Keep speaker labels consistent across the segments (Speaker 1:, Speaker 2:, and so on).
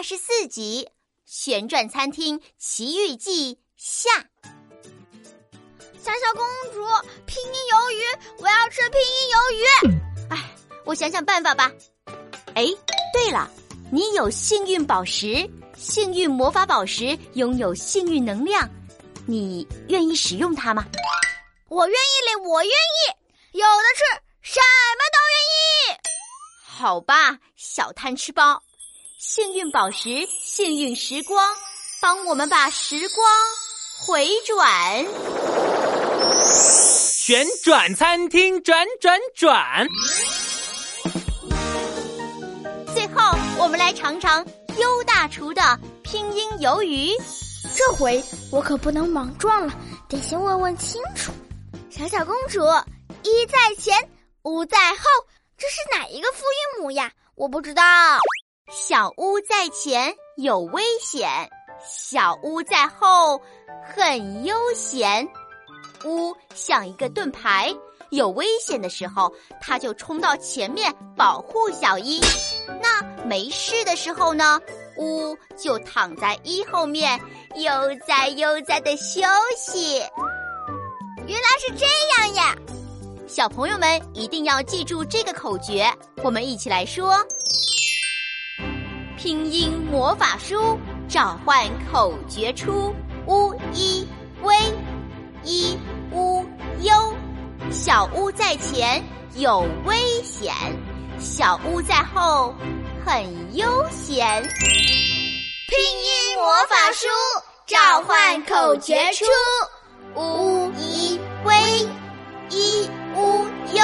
Speaker 1: 二十四集《旋转餐厅奇遇记》下。
Speaker 2: 小小公主，拼音鱿鱼，我要吃拼音鱿鱼。
Speaker 1: 哎，我想想办法吧。哎，对了，你有幸运宝石，幸运魔法宝石拥有幸运能量，你愿意使用它吗？
Speaker 2: 我愿意嘞，我愿意，有的吃，什么都愿意。
Speaker 1: 好吧，小贪吃包，幸运宝石，幸运时光，帮我们把时光回转。
Speaker 3: 旋转餐厅转转转。
Speaker 1: 最后，我们来尝尝优大厨的拼音鱿鱼。
Speaker 2: 这回我可不能莽撞了，得先问问清楚。小小公主，一在前，五在后，这是哪一个复韵母呀？我不知道。
Speaker 1: 小屋在前有危险，小屋在后很悠闲。屋像一个盾牌，有危险的时候，它就冲到前面保护小一。那没事的时候呢？屋就躺在一后面，悠哉悠哉的休息。
Speaker 2: 原来是这样呀！
Speaker 1: 小朋友们一定要记住这个口诀，我们一起来说：拼音魔法书召唤口诀出，乌一威一乌优，小屋在前有危险，小屋在后很悠闲。
Speaker 2: 拼音魔法书召唤口诀出，乌一。威一乌优，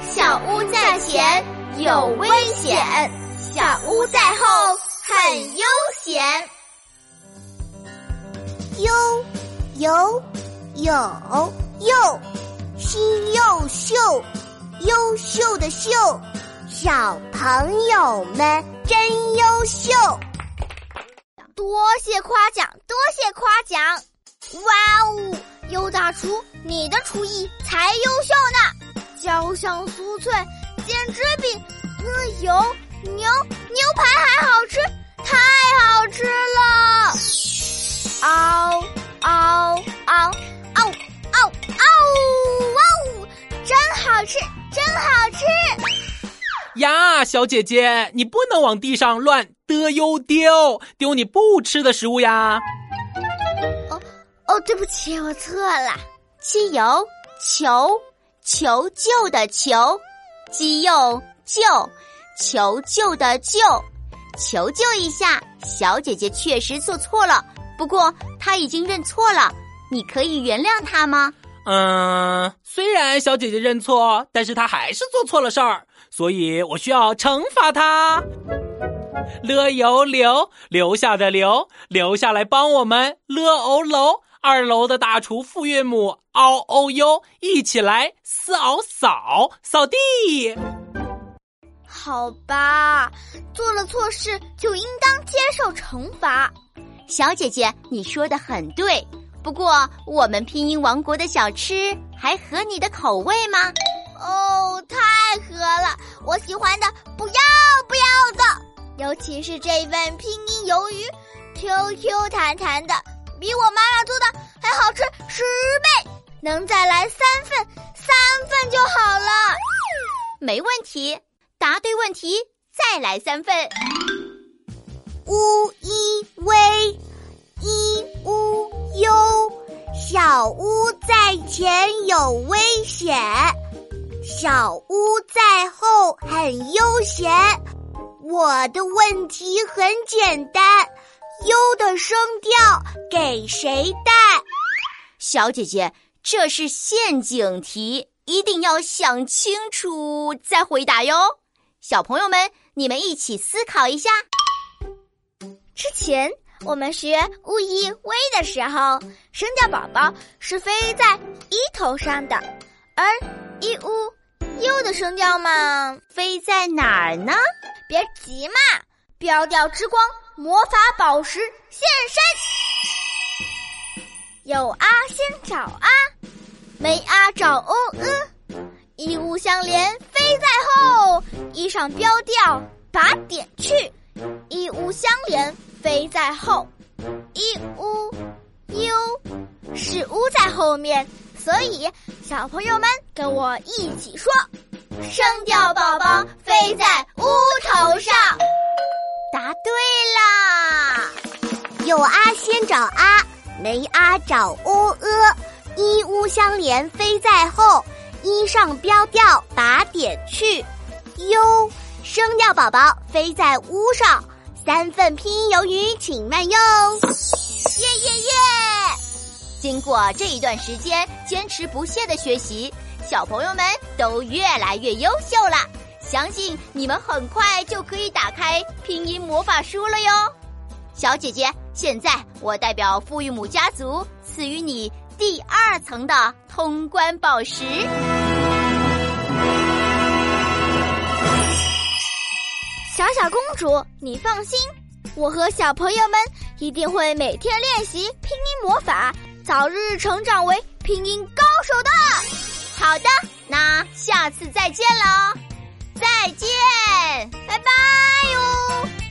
Speaker 2: 小屋在前有危险，小屋在后很悠闲。
Speaker 4: 优有有又，新又秀，优秀的秀，小朋友们真优秀。
Speaker 2: 多谢夸奖，多谢夸奖。哇哦！优大厨，你的厨艺才优秀呢，焦香酥脆，简直比呃油牛牛排还好吃，太好吃了！嗷嗷嗷嗷嗷嗷哇哦，真好吃，真好吃！
Speaker 3: 呀，小姐姐，你不能往地上乱的哟丢，丢你不吃的食物呀。
Speaker 2: 哦哦，对不起，我错了。
Speaker 1: 机油求求救的求，鸡又救求救的救，求救一下。小姐姐确实做错了，不过她已经认错了，你可以原谅她吗？
Speaker 3: 嗯，虽然小姐姐认错，但是她还是做错了事儿，所以我需要惩罚她。了油留留下的留留下来帮我们了欧楼。二楼的大厨复韵母 o o u 一起来扫扫扫地。
Speaker 2: 好吧，做了错事就应当接受惩罚。
Speaker 1: 小姐姐，你说的很对。不过，我们拼音王国的小吃还合你的口味吗？
Speaker 2: 哦，太合了，我喜欢的不要不要的，尤其是这份拼音鱿鱼，Q Q 弹弹的。比我妈妈做的还好吃十倍，能再来三份，三份就好了。
Speaker 1: 没问题，答对问题再来三份。
Speaker 4: 乌一威，一乌优，小屋在前有危险，小屋在后很悠闲。我的问题很简单。优的声调给谁带？
Speaker 1: 小姐姐，这是陷阱题，一定要想清楚再回答哟。小朋友们，你们一起思考一下。
Speaker 2: 之前我们学乌一威的时候，声调宝宝是飞在一头上的，而一乌优的声调嘛，
Speaker 1: 飞在哪儿呢？
Speaker 2: 别急嘛，标调之光。魔法宝石现身，有啊先找啊，没啊找哦呃，一物相连飞在后，衣上标调把点去，一物相连飞在后，一乌，u 是乌在后面，所以小朋友们跟我一起说：声调宝宝飞在乌头上。
Speaker 1: 答对啦！
Speaker 4: 有阿先找阿，没阿找乌阿，一乌相连飞在后，衣上标调把点去。哟声调宝宝飞在屋上，三份拼音鱿鱼请慢用。
Speaker 2: 耶耶耶！
Speaker 1: 经过这一段时间坚持不懈的学习，小朋友们都越来越优秀了。相信你们很快就可以打开拼音魔法书了哟。小姐姐，现在我代表富裕母家族赐予你第二层的通关宝石。
Speaker 2: 小小公主，你放心，我和小朋友们一定会每天练习拼音魔法，早日成长为拼音高手的。
Speaker 1: 好的，那下次再见喽，再见，拜拜哟。